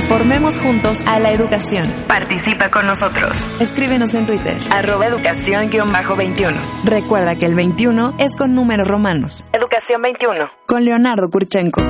Transformemos juntos a la educación. Participa con nosotros. Escríbenos en Twitter. Arroba educación-21. Recuerda que el 21 es con números romanos. Educación 21. Con Leonardo Kurchenko.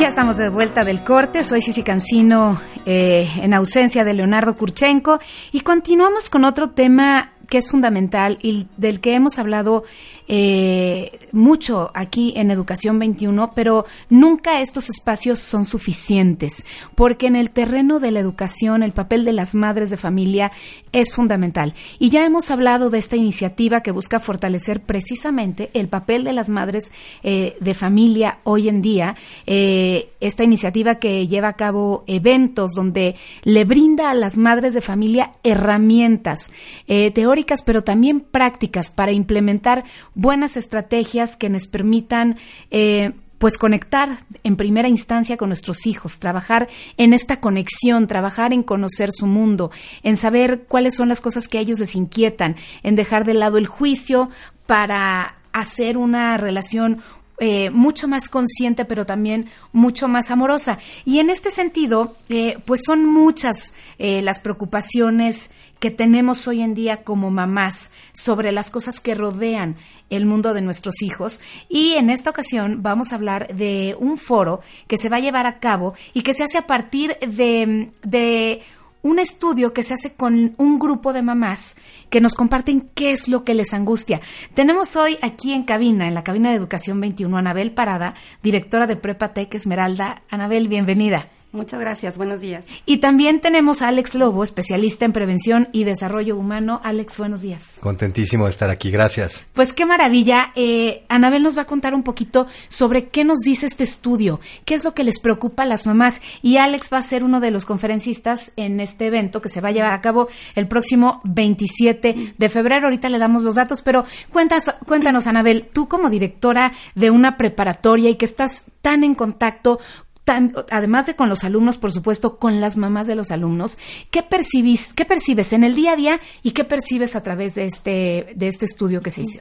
Ya estamos de vuelta del corte. Soy Cici Cancino eh, en ausencia de Leonardo Kurchenko y continuamos con otro tema que es fundamental y del que hemos hablado eh, mucho aquí en Educación 21, pero nunca estos espacios son suficientes, porque en el terreno de la educación el papel de las madres de familia es fundamental. Y ya hemos hablado de esta iniciativa que busca fortalecer precisamente el papel de las madres eh, de familia hoy en día, eh, esta iniciativa que lleva a cabo eventos donde le brinda a las madres de familia herramientas teóricas, pero también prácticas para implementar buenas estrategias que nos permitan eh, pues conectar en primera instancia con nuestros hijos, trabajar en esta conexión, trabajar en conocer su mundo, en saber cuáles son las cosas que a ellos les inquietan, en dejar de lado el juicio para hacer una relación eh, mucho más consciente, pero también mucho más amorosa. Y en este sentido, eh, pues son muchas las preocupaciones que tenemos hoy en día como mamás sobre las cosas que rodean el mundo de nuestros hijos. Y en esta ocasión vamos a hablar de un foro que se va a llevar a cabo y que se hace a partir de, de un estudio que se hace con un grupo de mamás que nos comparten qué es lo que les angustia. Tenemos hoy aquí en cabina, en la cabina de Educación 21, Anabel Parada, directora de Prepa Tech Esmeralda. Anabel, bienvenida. Muchas gracias, buenos días. Y también tenemos a Alex Lobo, especialista en prevención y desarrollo humano. Alex, buenos días. Contentísimo de estar aquí, gracias. Pues qué maravilla. Eh, Anabel nos va a contar un poquito sobre qué nos dice este estudio, qué es lo que les preocupa a las mamás. Y Alex va a ser uno de los conferencistas en este evento que se va a llevar a cabo el próximo 27 de febrero. Ahorita le damos los datos, pero cuéntanos, cuéntanos Anabel, tú como directora de una preparatoria y que estás tan en contacto además de con los alumnos, por supuesto, con las mamás de los alumnos, ¿qué percibís, qué percibes en el día a día y qué percibes a través de este, de este estudio que se hizo?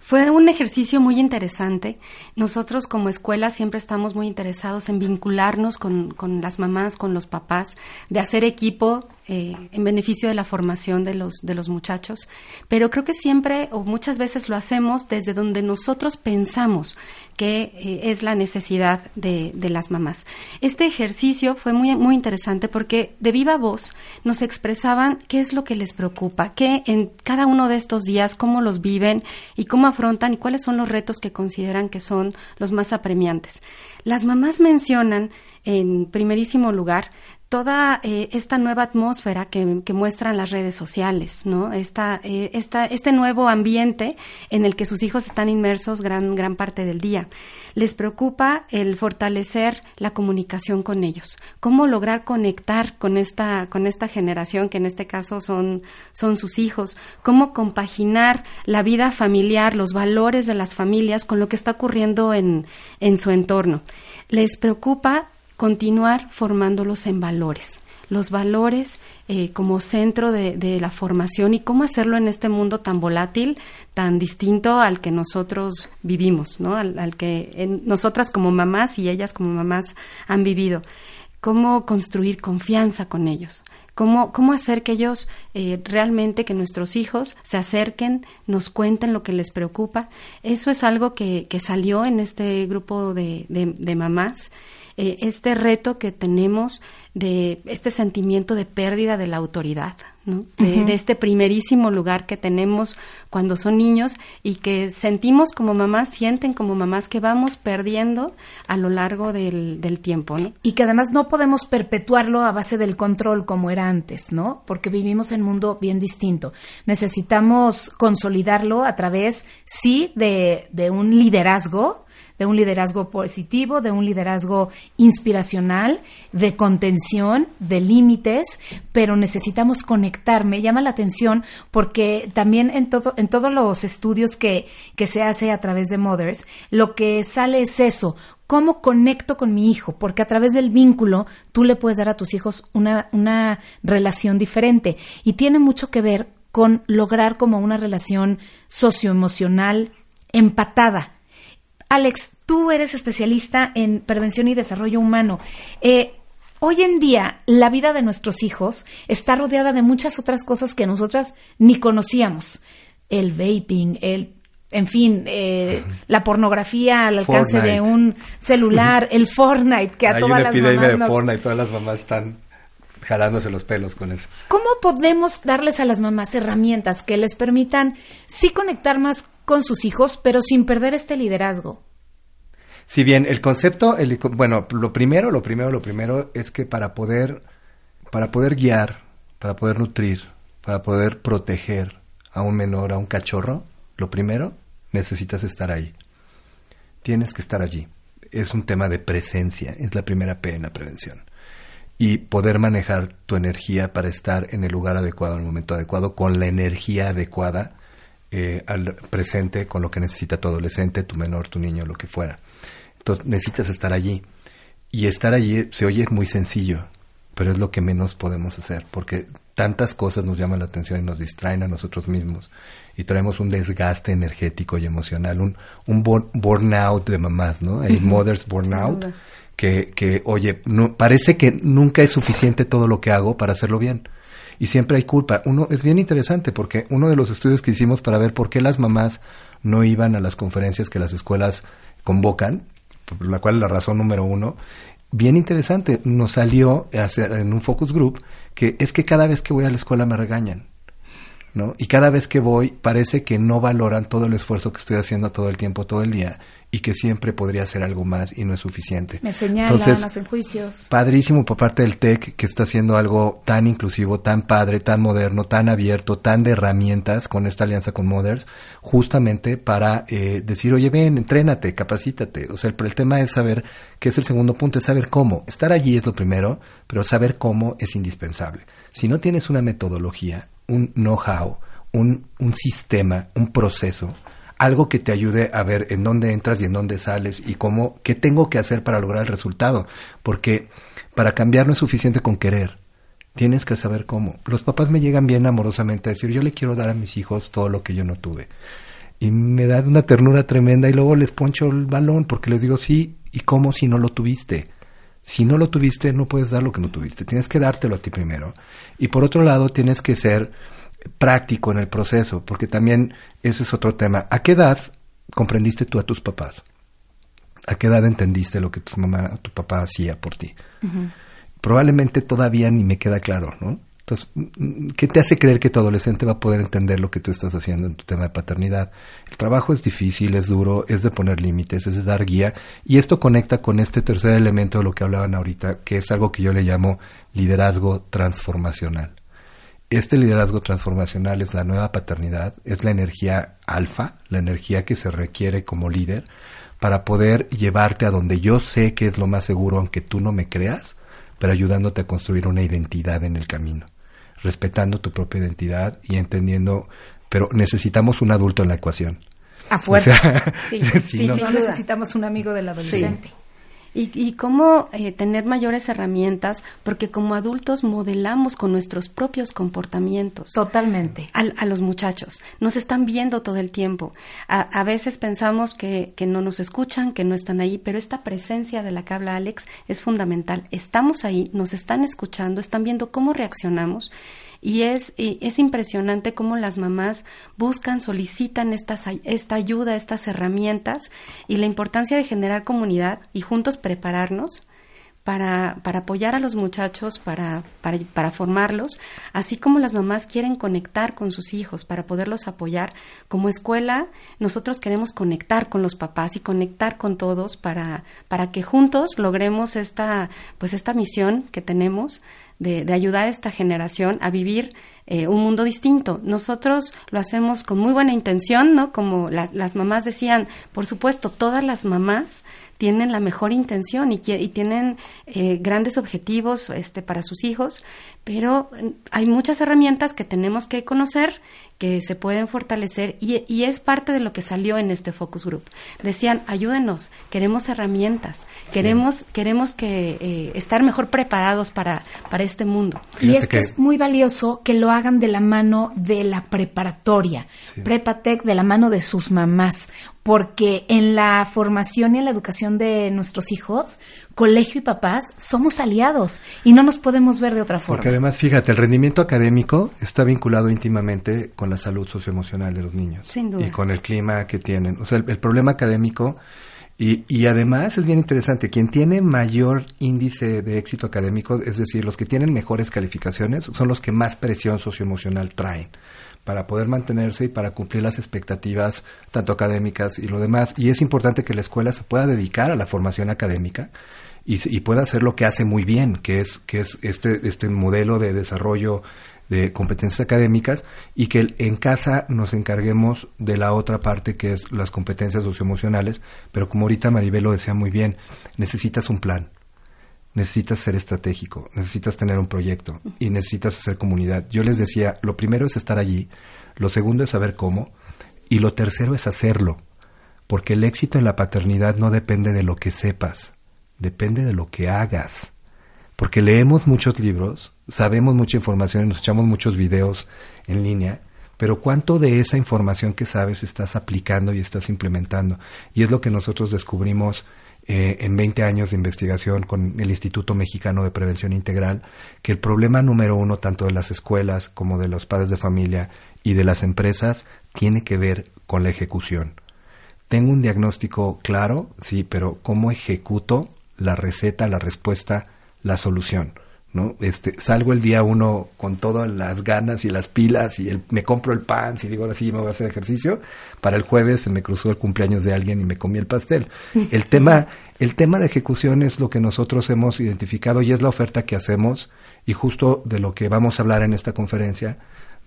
Fue un ejercicio muy interesante. Nosotros como escuela siempre estamos muy interesados en vincularnos con, con las mamás, con los papás, de hacer equipo eh, en beneficio de la formación de los, de los muchachos, pero creo que siempre o muchas veces lo hacemos desde donde nosotros pensamos que eh, es la necesidad de, de, las mamás. Este ejercicio fue muy, muy interesante porque de viva voz nos expresaban qué es lo que les preocupa, qué en cada uno de estos días, cómo los viven y cómo afrontan y cuáles son los retos que consideran que son los más apremiantes. Las mamás mencionan en primerísimo lugar toda eh, esta nueva atmósfera que, muestran las redes sociales, ¿no? Esta, eh, esta, este nuevo ambiente en el que sus hijos están inmersos gran, gran parte del día. Les preocupa el fortalecer la comunicación con ellos, cómo lograr conectar con esta, con esta generación, que en este caso son, son sus hijos, cómo compaginar la vida familiar, los valores de las familias con lo que está ocurriendo en, en su entorno. Les preocupa continuar formándolos en valores los valores eh, como centro de, la formación y cómo hacerlo en este mundo tan volátil, tan distinto al que nosotros vivimos, ¿no? al, que nosotras como mamás y ellas como mamás han vivido. Cómo construir confianza con ellos, cómo, cómo hacer que ellos eh, realmente, que nuestros hijos se acerquen, nos cuenten lo que les preocupa. Eso es algo que, que salió en este grupo de, de mamás eh, este reto que tenemos de este sentimiento de pérdida de la autoridad, ¿no? de, este primerísimo lugar que tenemos cuando son niños y que sentimos como mamás, sienten como mamás que vamos perdiendo a lo largo del, del tiempo. ¿no? Y que además no podemos perpetuarlo a base del control como era antes, ¿no? Porque vivimos en un mundo bien distinto. Necesitamos consolidarlo a través, sí, de, de un liderazgo de un liderazgo positivo, de un liderazgo inspiracional, de contención, de límites, pero necesitamos conectar. Me llama la atención porque también en, todo, en todos los estudios que, que se hace a través de Mothers, lo que sale es eso, cómo conecto con mi hijo, porque a través del vínculo tú le puedes dar a tus hijos una, una relación diferente. Y tiene mucho que ver con lograr como una relación socioemocional empatada, Alex, tú eres especialista en prevención y desarrollo humano. Eh, hoy en día, la vida de nuestros hijos está rodeada de muchas otras cosas que nosotras ni conocíamos. El vaping, el en fin, eh, la pornografía al alcance de un celular, el Fortnite, que a todas las mamás de Fortnite, todas las mamás están jalándose los pelos con eso. ¿Cómo podemos darles a las mamás herramientas que les permitan sí conectar más con sus hijos, pero sin perder este liderazgo? Si bien el concepto, el, bueno, lo primero, lo primero, lo primero es que para poder, para poder guiar, para poder nutrir, para poder proteger a un menor, a un cachorro, lo primero necesitas estar ahí. Tienes que estar allí. Es un tema de presencia, es la primera P en la prevención. Y poder manejar tu energía para estar en el lugar adecuado, en el momento adecuado, con la energía adecuada eh, al presente, con lo que necesita tu adolescente, tu menor, tu niño, lo que fuera. Entonces necesitas estar allí. Y estar allí se oye muy sencillo, pero es lo que menos podemos hacer, porque tantas cosas nos llaman la atención y nos distraen a nosotros mismos y traemos un desgaste energético y emocional, un, un burnout de mamás, ¿no? Hay mothers burnout que, que, oye, no, parece que nunca es suficiente todo lo que hago para hacerlo bien. Y siempre hay culpa. Uno es bien interesante porque uno de los estudios que hicimos para ver por qué las mamás no iban a las conferencias que las escuelas convocan, por la cual la razón número uno, bien interesante, nos salió en un focus group que es que cada vez que voy a la escuela me regañan. ¿No? Y cada vez que voy parece que no valoran todo el esfuerzo que estoy haciendo todo el tiempo, todo el día, y que siempre podría hacer algo más y no es suficiente. Me señalan, hacen juicios. Padrísimo por parte del TEC que está haciendo algo tan inclusivo, tan padre, tan moderno, tan abierto, tan de herramientas con esta alianza con Mothers, justamente para eh, decir, oye, ven, entrénate, capacítate. O sea, el, el tema es saber, que es el segundo punto, es saber cómo. Estar allí es lo primero, pero saber cómo es indispensable. Si no tienes una metodología, un know-how, un, un sistema, un proceso, algo que te ayude a ver en dónde entras y en dónde sales y cómo, qué tengo que hacer para lograr el resultado. Porque para cambiar no es suficiente con querer. Tienes que saber cómo. Los papás me llegan bien amorosamente a decir, yo le quiero dar a mis hijos todo lo que yo no tuve. Y me da una ternura tremenda y luego les poncho el balón porque les digo, sí, ¿y cómo si no lo tuviste? Si no lo tuviste, no puedes dar lo que no tuviste. Tienes que dártelo a ti primero. Y por otro lado, tienes que ser práctico en el proceso, porque también ese es otro tema. ¿A qué edad comprendiste tú a tus papás? ¿A qué edad entendiste lo que tu mamá, tu papá hacía por ti? Probablemente todavía ni me queda claro, ¿no? Entonces, ¿qué te hace creer que tu adolescente va a poder entender lo que tú estás haciendo en tu tema de paternidad? El trabajo es difícil, es duro, es de poner límites, es de dar guía. Y esto conecta con este tercer elemento de lo que hablaban ahorita, que es algo que yo le llamo liderazgo transformacional. Este liderazgo transformacional es la nueva paternidad, es la energía alfa, la energía que se requiere como líder para poder llevarte a donde yo sé que es lo más seguro, aunque tú no me creas, pero ayudándote a construir una identidad en el camino respetando tu propia identidad y entendiendo, pero necesitamos un adulto en la ecuación. A fuerza. sí, sí, no, necesitamos un amigo del adolescente. Y, y, cómo eh, tener mayores herramientas, porque como adultos modelamos con nuestros propios comportamientos. Totalmente. A, los muchachos. Nos están viendo todo el tiempo. A, a veces pensamos que, que, no nos escuchan, que no están ahí, pero esta presencia de la que habla Alex es fundamental. Estamos ahí, nos están escuchando, están viendo cómo reaccionamos y es, es impresionante cómo las mamás buscan, solicitan estas, esta ayuda, estas herramientas y la importancia de generar comunidad y juntos prepararnos para, para apoyar a los muchachos, para, para, para, formarlos, así como las mamás quieren conectar con sus hijos para poderlos apoyar. Como escuela, nosotros queremos conectar con los papás y conectar con todos para, para que juntos logremos esta, pues esta misión que tenemos de, ayudar a esta generación a vivir eh, un mundo distinto. Nosotros lo hacemos con muy buena intención, ¿no? Como las mamás decían, por supuesto, todas las mamás tienen la mejor intención y, y tienen eh, grandes objetivos este, para sus hijos, pero mm, hay muchas herramientas que tenemos que conocer que se pueden fortalecer y, y, es parte de lo que salió en este focus group. Decían, ayúdenos, queremos herramientas, queremos, queremos que eh, estar mejor preparados para, para este mundo. y es que, es muy valioso que lo hagan de la mano de la preparatoria, Prepatec de la mano de sus mamás. Porque en la formación y en la educación de nuestros hijos, colegio y papás somos aliados y no nos podemos ver de otra forma. Porque además, fíjate, el rendimiento académico está vinculado íntimamente con la salud socioemocional de los niños. Sin duda. Y con el clima que tienen. O sea, el, el problema académico y, y, además es bien interesante, quien tiene mayor índice de éxito académico, es decir, los que tienen mejores calificaciones, son los que más presión socioemocional traen para poder mantenerse y para cumplir las expectativas tanto académicas y lo demás. Y es importante que la escuela se pueda dedicar a la formación académica y, pueda hacer lo que hace muy bien, que es, que es este, este modelo de desarrollo de competencias académicas y que en casa nos encarguemos de la otra parte que es las competencias socioemocionales, pero como ahorita Maribel lo decía muy bien, necesitas un plan, necesitas ser estratégico, necesitas tener un proyecto y necesitas hacer comunidad. Yo les decía, lo primero es estar allí, lo segundo es saber cómo y lo tercero es hacerlo, porque el éxito en la paternidad no depende de lo que sepas, depende de lo que hagas. Porque leemos muchos libros, sabemos mucha información nos echamos muchos videos en línea, pero ¿cuánto de esa información que sabes estás aplicando y estás implementando? Y es lo que nosotros descubrimos eh, en 20 años de investigación con el Instituto Mexicano de Prevención Integral, que el problema número uno, tanto de las escuelas como de los padres de familia y de las empresas, tiene que ver con la ejecución. Tengo un diagnóstico claro, sí, pero ¿cómo ejecuto la receta, la respuesta, la solución? ¿No? Este, salgo el día uno con todas las ganas y las pilas y el, me compro el pan, si digo ahora sí me voy a hacer ejercicio, para el jueves se me cruzó el cumpleaños de alguien y me comí el pastel. El tema, el tema de ejecución es lo que nosotros hemos identificado y es la oferta que hacemos y justo de lo que vamos a hablar en esta conferencia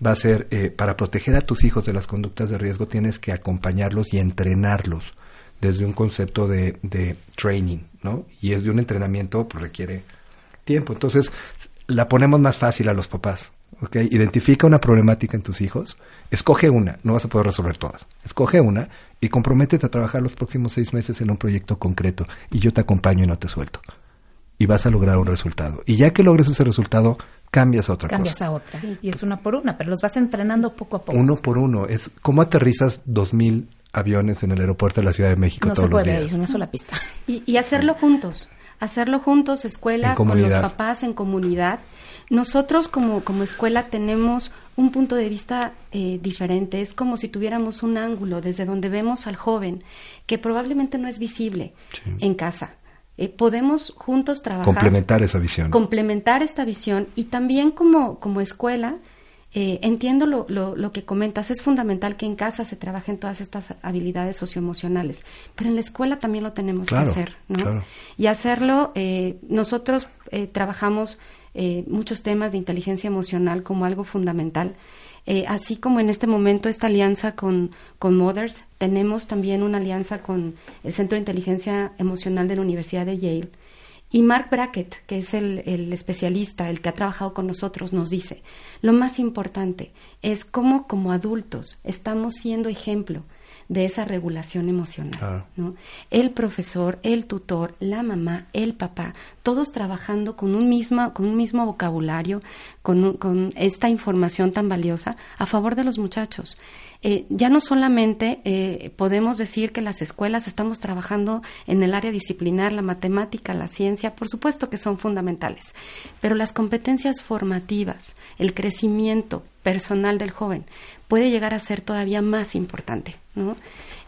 va a ser eh, para proteger a tus hijos de las conductas de riesgo tienes que acompañarlos y entrenarlos desde un concepto de, de training, ¿no? Y es de un entrenamiento, pues requiere tiempo. Entonces, la ponemos más fácil a los papás. ¿ok? Identifica una problemática en tus hijos, escoge una, no vas a poder resolver todas. Escoge una y comprométete a trabajar los próximos seis meses en un proyecto concreto y yo te acompaño y no te suelto. Y vas a lograr un resultado. Y ya que logres ese resultado, cambias a otra Cambias cosa. a otra. Y es una por una, pero los vas entrenando poco a poco. Uno por uno. Es ¿Cómo aterrizas dos mil aviones en el aeropuerto de la Ciudad de México no todos se puede, los días? es una sola pista. Y, y hacerlo juntos hacerlo juntos, escuela, con los papás, en comunidad. Nosotros como, como escuela tenemos un punto de vista eh, diferente, es como si tuviéramos un ángulo desde donde vemos al joven que probablemente no es visible Sí. en casa. Eh, podemos juntos trabajar, Complementar esa visión. complementar esta visión y también como, como escuela, eh, entiendo lo, lo, lo que comentas, es fundamental que en casa se trabajen todas estas habilidades socioemocionales, pero en la escuela también lo tenemos Claro, que hacer, ¿no? claro. Y hacerlo, eh, nosotros eh, trabajamos eh, muchos temas de inteligencia emocional como algo fundamental. Eh, así como en este momento esta alianza con, con Mothers, tenemos también una alianza con el Centro de Inteligencia Emocional de la Universidad de Yale. Y Mark Brackett, que es el, el especialista, el que ha trabajado con nosotros, nos dice, lo más importante es cómo como adultos estamos siendo ejemplo de esa regulación emocional. Claro. ¿no? El profesor, el tutor, la mamá, el papá, todos trabajando con un mismo, con un mismo vocabulario, con, un- con esta información tan valiosa a favor de los muchachos. Eh, ya no solamente eh, podemos decir que las escuelas estamos trabajando en el área disciplinar, la matemática, la ciencia, por supuesto que son fundamentales, pero las competencias formativas, el crecimiento personal del joven puede llegar a ser todavía más importante. ¿no?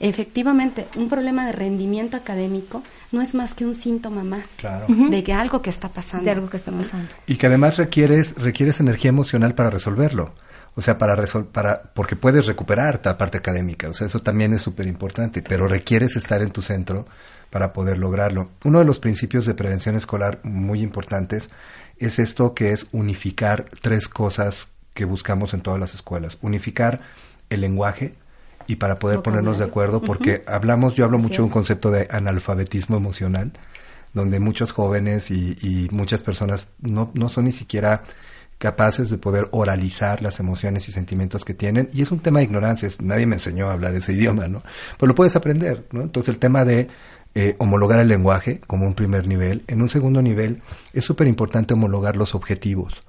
Efectivamente, un problema de rendimiento académico no es más que un síntoma más Claro. de que algo que está pasando. De algo que está pasando. Y que además requieres, requieres energía emocional para resolverlo. O sea, para resol para, porque puedes recuperar la parte académica. O sea, eso también es súper importante, pero requieres estar en tu centro para poder lograrlo. Uno de los principios de prevención escolar muy importantes es esto que es unificar tres cosas que buscamos en todas las escuelas. Unificar el lenguaje y para poder ponernos de acuerdo, porque hablamos, yo hablo Así mucho de un concepto de analfabetismo emocional, donde muchos jóvenes y, y muchas personas no, no son ni siquiera capaces de poder oralizar las emociones y sentimientos que tienen. Y es un tema de ignorancia, es- nadie me enseñó a hablar ese idioma, ¿no? Pero lo puedes aprender, ¿no? Entonces el tema de eh, homologar el lenguaje como un primer nivel. En un segundo nivel es súper importante homologar los objetivos.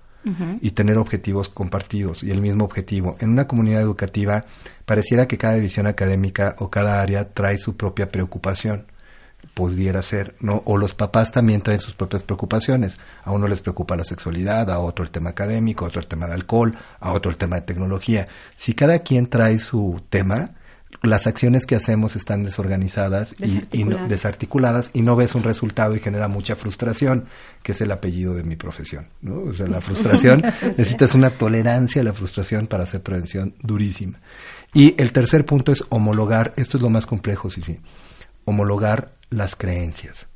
Y tener objetivos compartidos y el mismo objetivo. En una comunidad educativa pareciera que cada división académica o cada área trae su propia preocupación pudiera ser, ¿no? O los papás también traen sus propias preocupaciones. A uno les preocupa la sexualidad, a otro el tema académico, a otro el tema de alcohol, a otro el tema de tecnología. Si cada quien trae su tema, las acciones que hacemos están desorganizadas y, y no- desarticuladas y no ves un resultado y genera mucha frustración, que es el apellido de mi profesión, ¿no? O sea, la frustración, necesitas una tolerancia a la frustración para hacer prevención durísima. Y el tercer punto es homologar, esto es lo más complejo, sí, sí, homologar las creencias,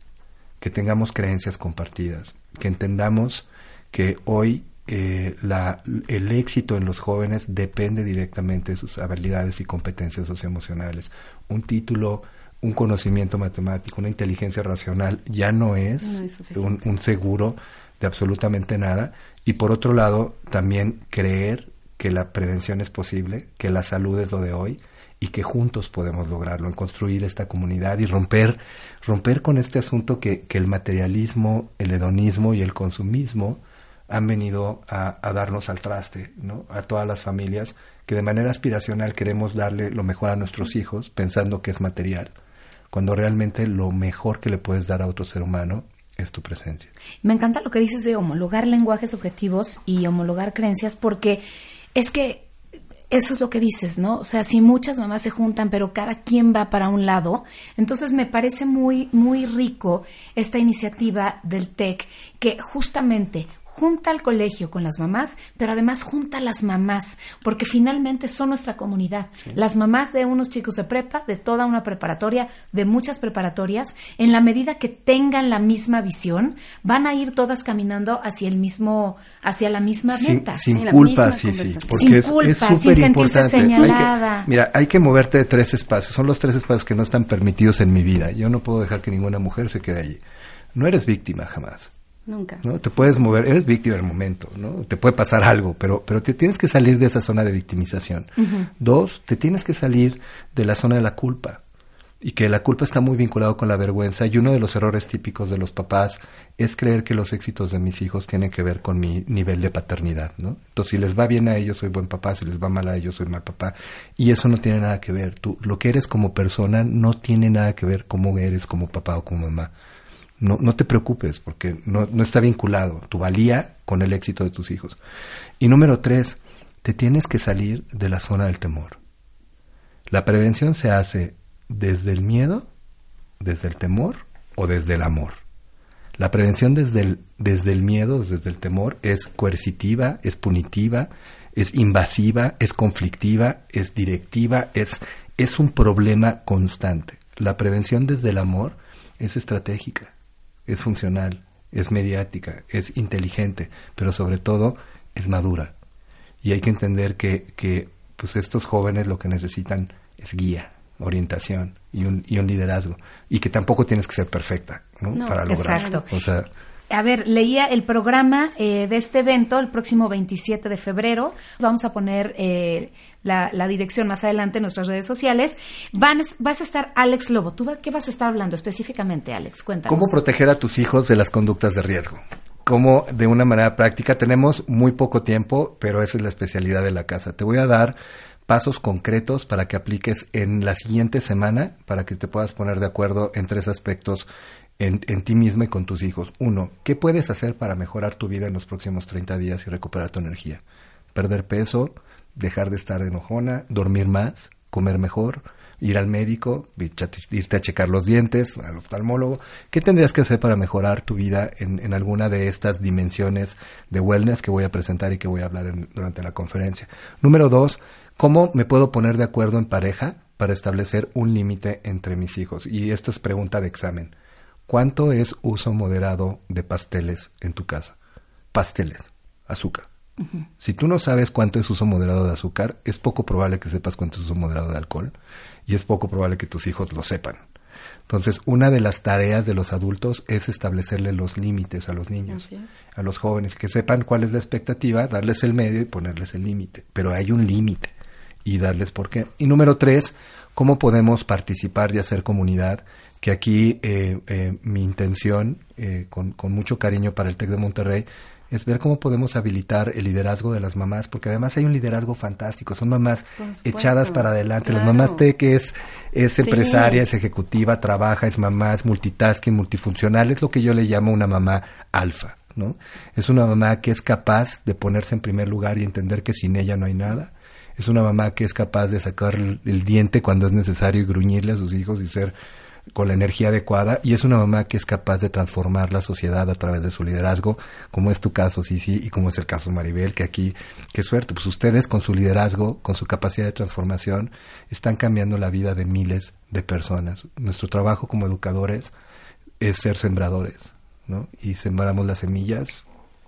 que tengamos creencias compartidas, que entendamos que hoy eh, la, el éxito en los jóvenes depende directamente de sus habilidades y competencias socioemocionales. Un título, un conocimiento matemático, una inteligencia racional ya no es, No es suficiente. un, un seguro de absolutamente nada. Y por otro lado, también creer que la prevención es posible, que la salud es lo de hoy y que juntos podemos lograrlo, en construir esta comunidad y romper, romper con este asunto que, que el materialismo, el hedonismo y el consumismo han venido a, darnos al traste, ¿no? A todas las familias que de manera aspiracional queremos darle lo mejor a nuestros hijos pensando que es material, cuando realmente lo mejor que le puedes dar a otro ser humano es tu presencia. Me encanta lo que dices de homologar lenguajes objetivos y homologar creencias porque es que eso es lo que dices, ¿no? O sea, si muchas mamás se juntan, pero cada quien va para un lado, entonces me parece muy, muy rico esta iniciativa del TEC que justamente junta al colegio con las mamás, pero además junta a las mamás, porque finalmente son nuestra comunidad. Las mamás de unos chicos de prepa, de toda una preparatoria, de muchas preparatorias, en la medida que tengan la misma visión, van a ir todas caminando hacia el mismo, hacia la misma meta. sin Sí, la culpa, misma sí, sí. Porque Sin es, culpa, es sin súper sentirse importante. Hay que- señalada. mira, hay que moverte de tres espacios. Son los tres espacios que no están permitidos en mi vida. Yo no puedo dejar que ninguna mujer se quede allí. No eres víctima jamás. Nunca. ¿no? Te puedes mover, eres víctima del momento, ¿no? Te puede pasar algo, pero, pero te tienes que salir de esa zona de victimización. Dos, te tienes que salir de la zona de la culpa. Y que la culpa está muy vinculado con la vergüenza. Y uno de los errores típicos de los papás es creer que los éxitos de mis hijos tienen que ver con mi nivel de paternidad, ¿no? Entonces, si les va bien a ellos, soy buen papá. Si les va mal a ellos, soy mal papá. Y eso no tiene nada que ver. Tú, lo que eres como persona no tiene nada que ver cómo eres como papá o como mamá no, no te preocupes porque no, no está vinculado tu valía con el éxito de tus hijos. Y número tres, te tienes que salir de la zona del temor. La prevención se hace desde el miedo, desde el temor o desde el amor. La prevención desde el, desde el miedo, desde el temor, es coercitiva, es punitiva, es invasiva, es conflictiva, es directiva, es, es un problema constante. La prevención desde el amor es estratégica, es funcional, es mediática, es inteligente, pero sobre todo es madura. Y hay que entender que, que pues estos jóvenes lo que necesitan es guía, orientación y un, y un liderazgo. Y que tampoco tienes que ser perfecta ¿no? No, para lograrlo. exacto. O sea, A ver, leía el programa eh, de este evento el próximo 27 de febrero. Vamos a poner eh, la, dirección más adelante en nuestras redes sociales. Van, vas a estar Alex Lobo. ¿Tú qué vas a estar hablando específicamente, Alex? Cuéntanos. ¿Cómo proteger a tus hijos de las conductas de riesgo? Cómo de una manera práctica, tenemos muy poco tiempo, pero esa es la especialidad de la casa. Te voy a dar pasos concretos para que apliques en la siguiente semana, para que te puedas poner de acuerdo en tres aspectos en, en ti mismo y con tus hijos. Uno, ¿qué puedes hacer para mejorar tu vida en los próximos 30 días y recuperar tu energía? Perder peso, dejar de estar enojona, dormir más, comer mejor, ir al médico, irte a checar los dientes, al oftalmólogo. ¿Qué tendrías que hacer para mejorar tu vida en, alguna de estas dimensiones de wellness que voy a presentar y que voy a hablar durante la conferencia? Número dos, ¿cómo me puedo poner de acuerdo en pareja para establecer un límite entre mis hijos? Y esta es pregunta de examen. ¿Cuánto es uso moderado de pasteles en tu casa? Pasteles, azúcar. Si tú no sabes cuánto es uso moderado de azúcar, es poco probable que sepas cuánto es uso moderado de alcohol y es poco probable que tus hijos lo sepan. Entonces, una de las tareas de los adultos es establecerle los límites a los niños, a los jóvenes, que sepan cuál es la expectativa, darles el medio y ponerles el límite. Pero hay un límite y darles por qué. Y número tres, cómo podemos participar y hacer comunidad, que aquí eh, eh, mi intención, eh, con, con mucho cariño para el TEC de Monterrey, es ver cómo podemos habilitar el liderazgo de las mamás, porque además hay un liderazgo fantástico, son mamás echadas para adelante, las mamás T que es, es empresaria, es ejecutiva, trabaja, es mamá, es multitasking, multifuncional, es lo que yo le llamo una mamá alfa, ¿no? Es una mamá que es capaz de ponerse en primer lugar y entender que sin ella no hay nada, es una mamá que es capaz de sacar el, el diente cuando es necesario y gruñirle a sus hijos y ser con la energía adecuada y es una mamá que es capaz de transformar la sociedad a través de su liderazgo, como es tu caso, sí, y como es el caso Maribel, que aquí, qué suerte, pues ustedes con su liderazgo, con su capacidad de transformación, están cambiando la vida de miles de personas. Nuestro trabajo como educadores es ser sembradores, ¿no? Y sembramos las semillas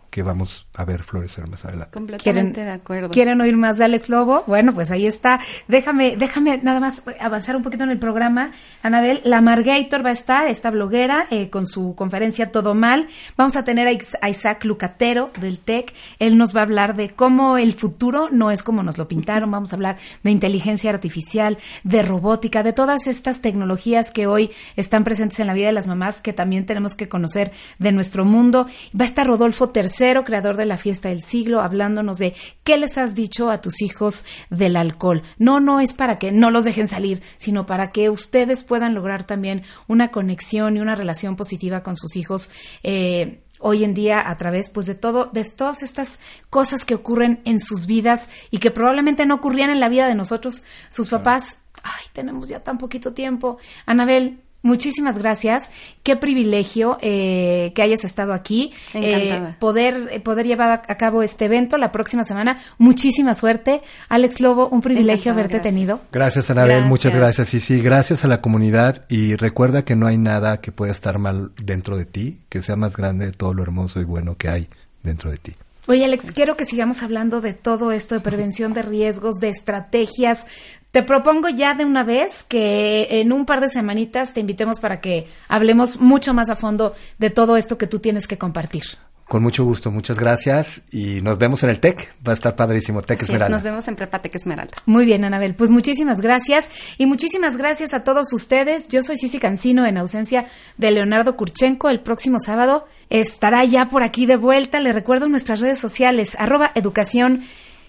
que vamos a ver florecer más adelante. Completamente de acuerdo. ¿Quieren oír más de Alex Lobo? Bueno, pues ahí está. Déjame, déjame nada más avanzar un poquito en el programa. Anabel, la Margator va a estar, esta bloguera, eh, con su conferencia Todo Mal. Vamos a tener a Isaac Lucatero del TEC. Él nos va a hablar de cómo el futuro no es como nos lo pintaron. Vamos a hablar de inteligencia artificial, de robótica, de todas estas tecnologías que hoy están presentes en la vida de las mamás que también tenemos que conocer de nuestro mundo. Va a estar Rodolfo Tercero, creador de la fiesta del siglo, hablándonos de qué les has dicho a tus hijos del alcohol. No, no es para que no los dejen salir, sino para que ustedes puedan lograr también una conexión y una relación positiva con sus hijos. Eh, hoy en día a través pues de todo de todas estas cosas que ocurren en sus vidas y que probablemente no ocurrían en la vida de nosotros sus papás ay tenemos ya tan poquito tiempo Anabel Muchísimas gracias. Qué privilegio eh, que hayas estado aquí. Eh, poder, eh, poder llevar a cabo este evento la próxima semana. Muchísima suerte. Alex Lobo, un privilegio haberte tenido. Gracias, Anabel. Muchas gracias. Y sí, gracias a la comunidad. Y recuerda que no hay nada que pueda estar mal dentro de ti, que sea más grande de todo lo hermoso y bueno que hay dentro de ti. Oye, Alex, quiero que sigamos hablando de todo esto, de prevención de riesgos, de estrategias. Te propongo ya de una vez que en un par de semanitas te invitemos para que hablemos mucho más a fondo de todo esto que tú tienes que compartir. Con mucho gusto, muchas gracias y nos vemos en el TEC. Va a estar padrísimo, TEC Esmeralda. nos vemos en Prepa TEC Esmeralda. Muy bien, Anabel. Pues muchísimas gracias y muchísimas gracias a todos ustedes. Yo soy Cici Cancino en ausencia de Leonardo Kurchenko. El próximo sábado estará ya por aquí de vuelta. Le recuerdo nuestras redes sociales, arroba educación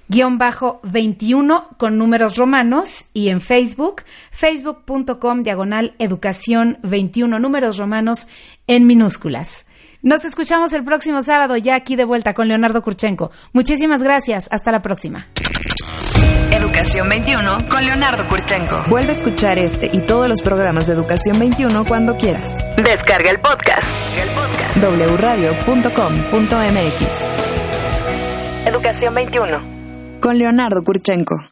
guion bajo 21 con números romanos y en Facebook, facebook.com diagonal educación 21 números romanos en minúsculas. Nos escuchamos el próximo sábado ya aquí de vuelta con Leonardo Kurchenko. Muchísimas gracias. Hasta la próxima. Educación 21 con Leonardo Kurchenko. Vuelve a escuchar este y todos los programas de Educación 21 cuando quieras. Descarga el podcast. wradio.com.mx Educación 21. Con Leonardo Kurchenko.